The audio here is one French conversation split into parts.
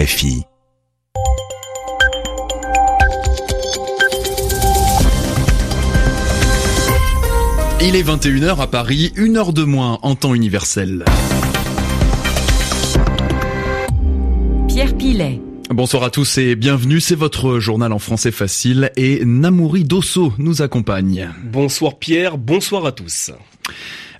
RFI. Il est 21h à Paris, une heure de moins en temps universel. Pierre Pilet. Bonsoir à tous et bienvenue, c'est votre journal en français facile et Namouri Dosso nous accompagne. Bonsoir Pierre, bonsoir à tous.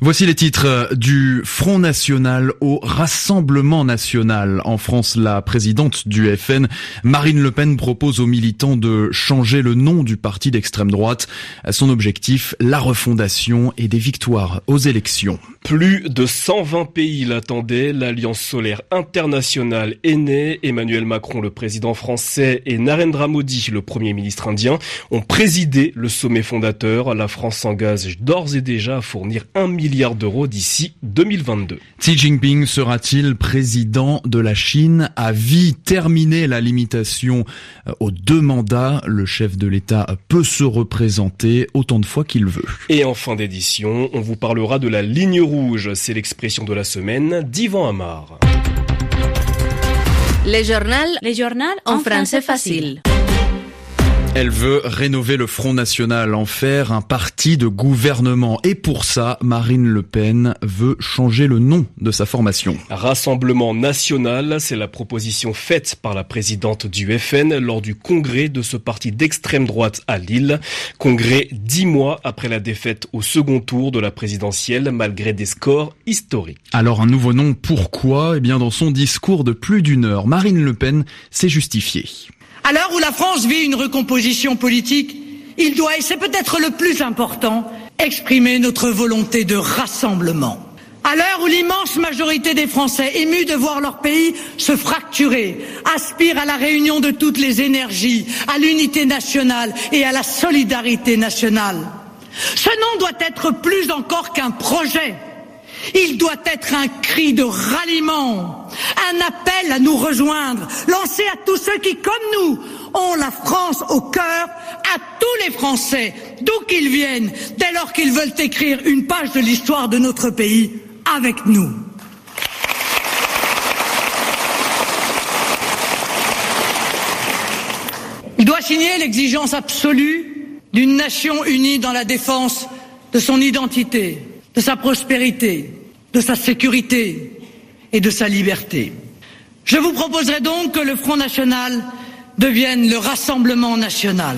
Voici les titres du Front National au Rassemblement National. En France, la présidente du FN, Marine Le Pen, propose aux militants de changer le nom du parti d'extrême droite. Son objectif, la refondation et des victoires aux élections. Plus de 120 pays l'attendaient. L'Alliance solaire internationale est née. Emmanuel Macron, le président français, et Narendra Modi, le premier ministre indien, ont présidé le sommet fondateur. La France s'engage d'ores et déjà à fournir un million milliards d'euros d'ici 2022. Xi Jinping sera-t-il président de la Chine à vie Terminer la limitation euh, aux deux mandats, le chef de l'État peut se représenter autant de fois qu'il veut. Et en fin d'édition, on vous parlera de la ligne rouge, c'est l'expression de la semaine d'Ivan Amar. Les journal, les journal en, français facile. Elle veut rénover le Front National, en faire un parti de gouvernement. Et pour ça, Marine Le Pen veut changer le nom de sa formation. Rassemblement national, c'est la proposition faite par la présidente du FN lors du congrès de ce parti d'extrême droite à Lille. Congrès dix mois après la défaite au second tour de la présidentielle, malgré des scores historiques. Alors un nouveau nom, pourquoi? Eh bien dans son discours de plus d'une heure, Marine Le Pen s'est justifiée. À l'heure où la France vit une recomposition politique, il doit, et c'est peut-être le plus important, exprimer notre volonté de rassemblement. À l'heure où l'immense majorité des Français, émus de voir leur pays se fracturer, aspirent à la réunion de toutes les énergies, à l'unité nationale et à la solidarité nationale, ce nom doit être plus encore qu'un projet. Il doit être un cri de ralliement, un appel à nous rejoindre, lancé à tous ceux qui, comme nous, ont la France au cœur, à tous les Français, d'où qu'ils viennent, dès lors qu'ils veulent écrire une page de l'histoire de notre pays avec nous. Il doit signer l'exigence absolue d'une nation unie dans la défense de son identité, de sa prospérité, de sa sécurité et de sa liberté. Je vous proposerai donc que le Front national devienne le Rassemblement national.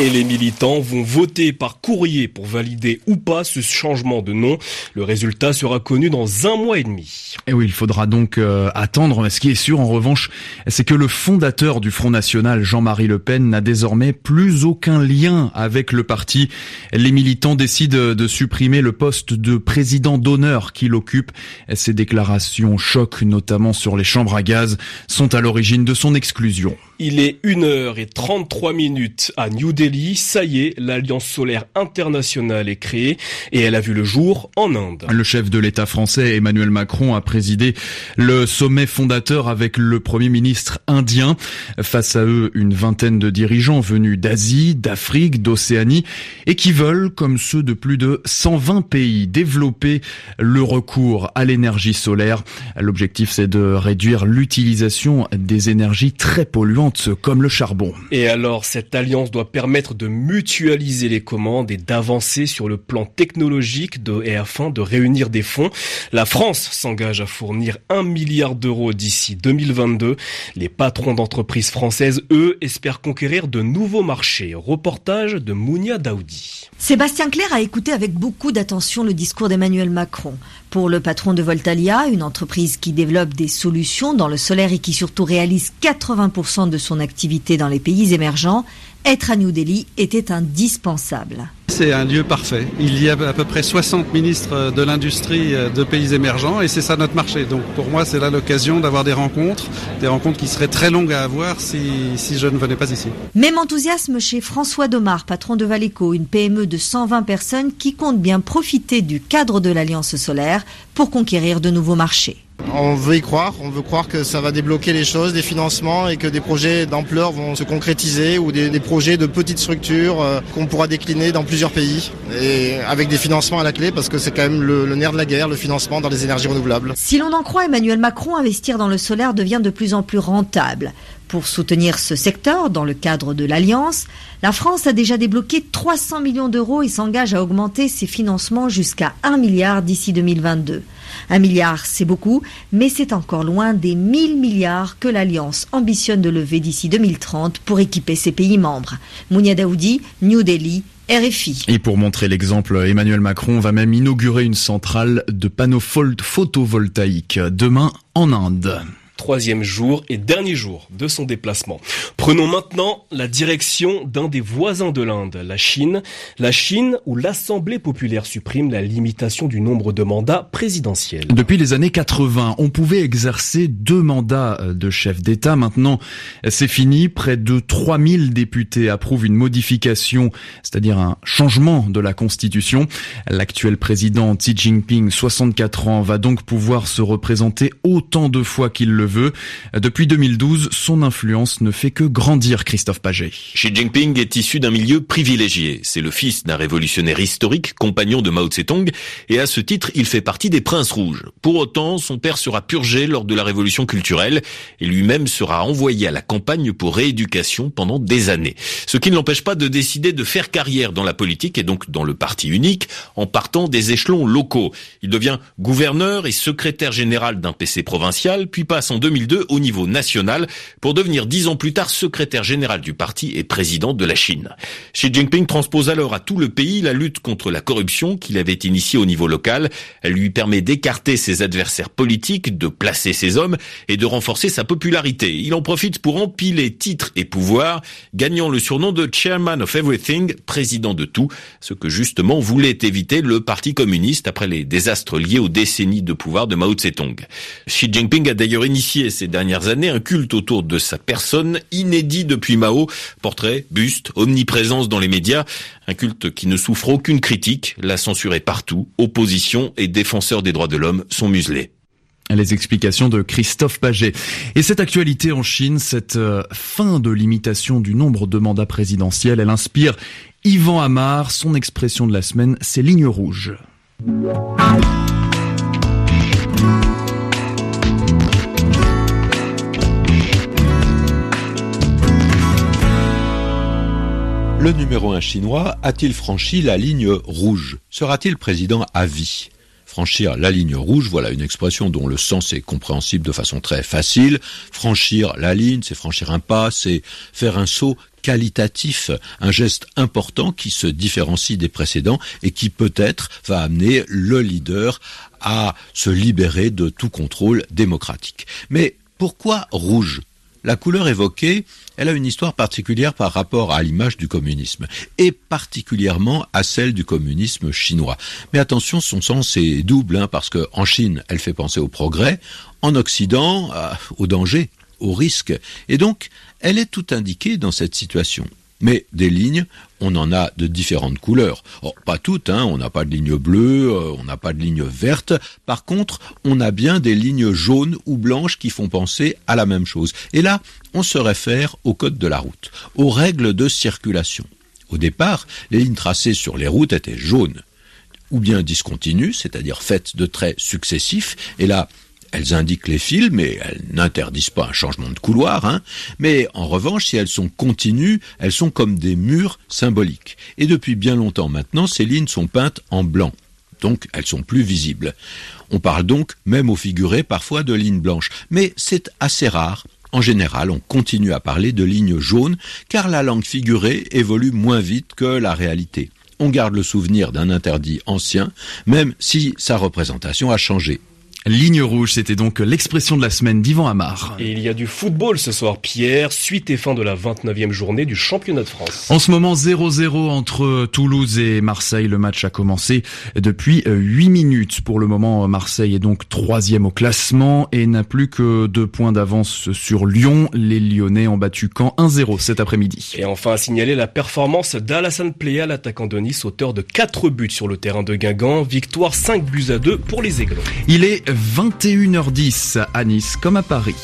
Et les militants vont voter par courrier pour valider ou pas ce changement de nom. Le résultat sera connu dans un mois et demi. Et oui, il faudra donc euh, attendre. Ce qui est sûr, en revanche, c'est que le fondateur du Front National, Jean-Marie Le Pen, n'a désormais plus aucun lien avec le parti. Les militants décident de supprimer le poste de président d'honneur qu'il occupe. Ces déclarations choquent notamment sur les chambres à gaz, sont à l'origine de son exclusion. Il est 1h33 minutes à New Delhi. Ça y est, l'Alliance solaire internationale est créée et elle a vu le jour en Inde. Le chef de l'État français, Emmanuel Macron, a présidé le sommet fondateur avec le Premier ministre indien. Face à eux, une vingtaine de dirigeants venus d'Asie, d'Afrique, d'Océanie et qui veulent, comme ceux de plus de 120 pays, développer le recours à l'énergie solaire. L'objectif, c'est de réduire l'utilisation des énergies très polluantes comme le charbon. Et alors, cette alliance doit permettre de mutualiser les commandes et d'avancer sur le plan technologique de, et afin de réunir des fonds. La France s'engage à fournir un milliard d'euros d'ici 2022. Les patrons d'entreprises françaises, eux, espèrent conquérir de nouveaux marchés. Reportage de Mounia Daoudi. Sébastien Claire a écouté avec beaucoup d'attention le discours d'Emmanuel Macron. Pour le patron de Voltalia, une entreprise qui développe des solutions dans le solaire et qui surtout réalise 80% de son activité dans les pays émergents, être à New Delhi était indispensable. C'est un lieu parfait. Il y a à peu près 60 ministres de l'industrie de pays émergents et c'est ça notre marché. Donc pour moi, c'est là l'occasion d'avoir des rencontres, des rencontres qui seraient très longues à avoir si, si je ne venais pas ici. Même enthousiasme chez François Domar, patron de Valeco, une PME de 120 personnes qui compte bien profiter du cadre de l'Alliance solaire pour conquérir de nouveaux marchés. On veut y croire, on veut croire que ça va débloquer les choses, des financements et que des projets d'ampleur vont se concrétiser ou des, projets de petites structures euh, qu'on pourra décliner dans plusieurs pays et avec des financements à la clé parce que c'est quand même le, le, nerf de la guerre, le financement dans les énergies renouvelables. Si l'on en croit Emmanuel Macron, investir dans le solaire devient de plus en plus rentable. Pour soutenir ce secteur dans le cadre de l'Alliance, la France a déjà débloqué 300 millions d'euros et s'engage à augmenter ses financements jusqu'à 1 milliard d'ici 2022. Un milliard, c'est beaucoup, mais c'est encore loin des 1000 milliards que l'Alliance ambitionne de lever d'ici 2030 pour équiper ses pays membres. Mounia Daoudi, New Delhi, RFI. Et pour montrer l'exemple, Emmanuel Macron va même inaugurer une centrale de panneaux photovoltaïques demain en Inde troisième jour et dernier jour de son déplacement. Prenons maintenant la direction d'un des voisins de l'Inde, la Chine. La Chine où l'Assemblée populaire supprime la limitation du nombre de mandats présidentiels. Depuis les années 80, on pouvait exercer deux mandats euh, de chef d'État. Maintenant, c'est fini. Près de 3000 députés approuvent une modification, c'est-à-dire un changement de la Constitution. L'actuel président Xi Jinping, 64 ans, va donc pouvoir se représenter autant de fois qu'il le Depuis 2012, son influence ne fait que grandir, Christophe Paget. Xi Jinping est issu d'un milieu privilégié. C'est le fils d'un révolutionnaire historique, compagnon de Mao Tse-tung, et à ce titre, il fait partie des princes rouges. Pour autant, son père sera purgé lors de la révolution culturelle et lui-même sera envoyé à la campagne pour rééducation pendant des années. Ce qui ne l'empêche pas de décider de faire carrière dans la politique et donc dans le parti unique en partant des échelons locaux. Il devient gouverneur et secrétaire général d'un PC provincial, puis passe en 2002 au niveau national pour devenir dix ans plus tard secrétaire général du parti et président de la Chine. Xi Jinping transpose alors à tout le pays la lutte contre la corruption qu'il avait initiée au niveau local. Elle lui permet d'écarter ses adversaires politiques, de placer ses hommes et de renforcer sa popularité. Il en profite pour empiler titres et pouvoirs, gagnant le surnom de Chairman of Everything, président de tout, ce que justement voulait éviter le Parti communiste après les désastres liés aux décennies de pouvoir de Mao Tse-tung. Xi Jinping a d'ailleurs initié ces dernières années un culte autour de sa personne, inédit depuis Mao, portrait, buste, omniprésence dans les médias, un culte qui ne souffre aucune critique, la censure est partout, opposition et défenseurs des droits de l'homme sont muselés. Les explications de Christophe Paget. Et cette actualité en Chine, cette euh, fin de limitation du nombre de mandats présidentiels, elle inspire Yvan Amar. Son expression de la semaine, c'est ligne rouge. Le numéro un chinois a-t-il franchi la ligne rouge? Sera-t-il président à vie? Franchir la ligne rouge, voilà une expression dont le sens est compréhensible de façon très facile. Franchir la ligne, c'est franchir un pas, c'est faire un saut qualitatif, un geste important qui se différencie des précédents et qui peut-être va amener le leader à se libérer de tout contrôle démocratique. Mais pourquoi rouge? La couleur évoquée elle a une histoire particulière par rapport à l'image du communisme, et particulièrement à celle du communisme chinois. Mais attention, son sens est double, hein, parce qu'en Chine, elle fait penser au progrès, en Occident, au danger, au risque, et donc elle est tout indiquée dans cette situation. Mais des lignes, on en a de différentes couleurs. Pas toutes, hein, on n'a pas de ligne bleue, euh, on n'a pas de ligne verte. Par contre, on a bien des lignes jaunes ou blanches qui font penser à la même chose. Et là, on se réfère au code de la route, aux règles de circulation. Au départ, les lignes tracées sur les routes étaient jaunes ou bien discontinues, c'est-à-dire faites de traits successifs. Et là, elles indiquent les fils, mais elles n'interdisent pas un changement de couloir. Hein. Mais en revanche, si elles sont continues, elles sont comme des murs symboliques. Et depuis bien longtemps maintenant, ces lignes sont peintes en blanc. Donc elles sont plus visibles. On parle donc, même au figuré, parfois de lignes blanches. Mais c'est assez rare. En général, on continue à parler de lignes jaunes, car la langue figurée évolue moins vite que la réalité. On garde le souvenir d'un interdit ancien, même si sa représentation a changé. Ligne rouge, c'était donc l'expression de la semaine d'Ivan Amar. Et il y a du football ce soir, Pierre, suite et fin de la 29e journée du championnat de France. En ce moment, 0-0 entre Toulouse et Marseille. Le match a commencé depuis 8 minutes. Pour le moment, Marseille est donc troisième au classement et n'a plus que deux points d'avance sur Lyon. Les Lyonnais ont battu Caen 1-0 cet après-midi. Et enfin, à signaler la performance d'Alassane Plea, l'attaquant de Nice, auteur de 4 buts sur le terrain de Guingamp. Victoire 5 buts à 2 pour les Aiglons. Il est est 21h10 à Nice comme à Paris.